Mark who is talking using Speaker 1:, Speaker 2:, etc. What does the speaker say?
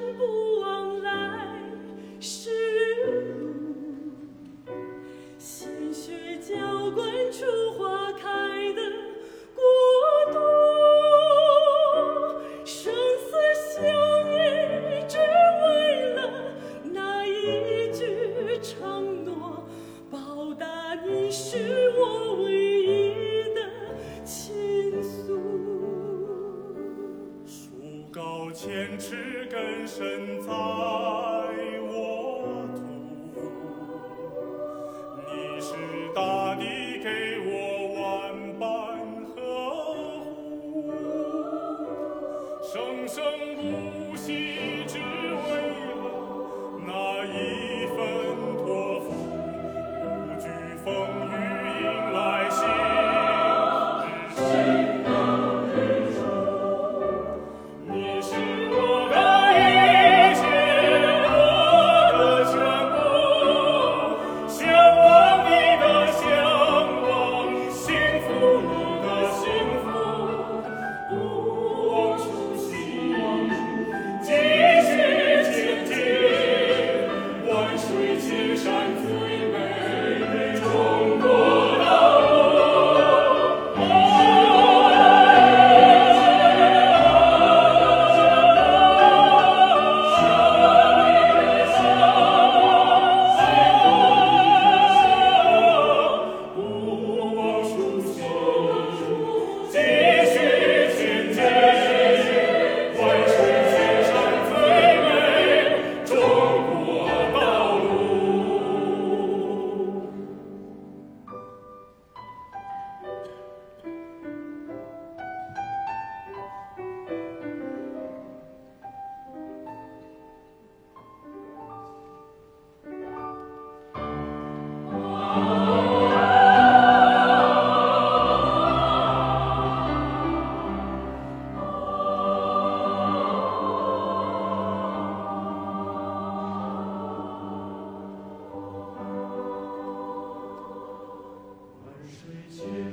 Speaker 1: 不千尺根深在我土，你是大地给我万般呵护，生生不息只为。sweet you.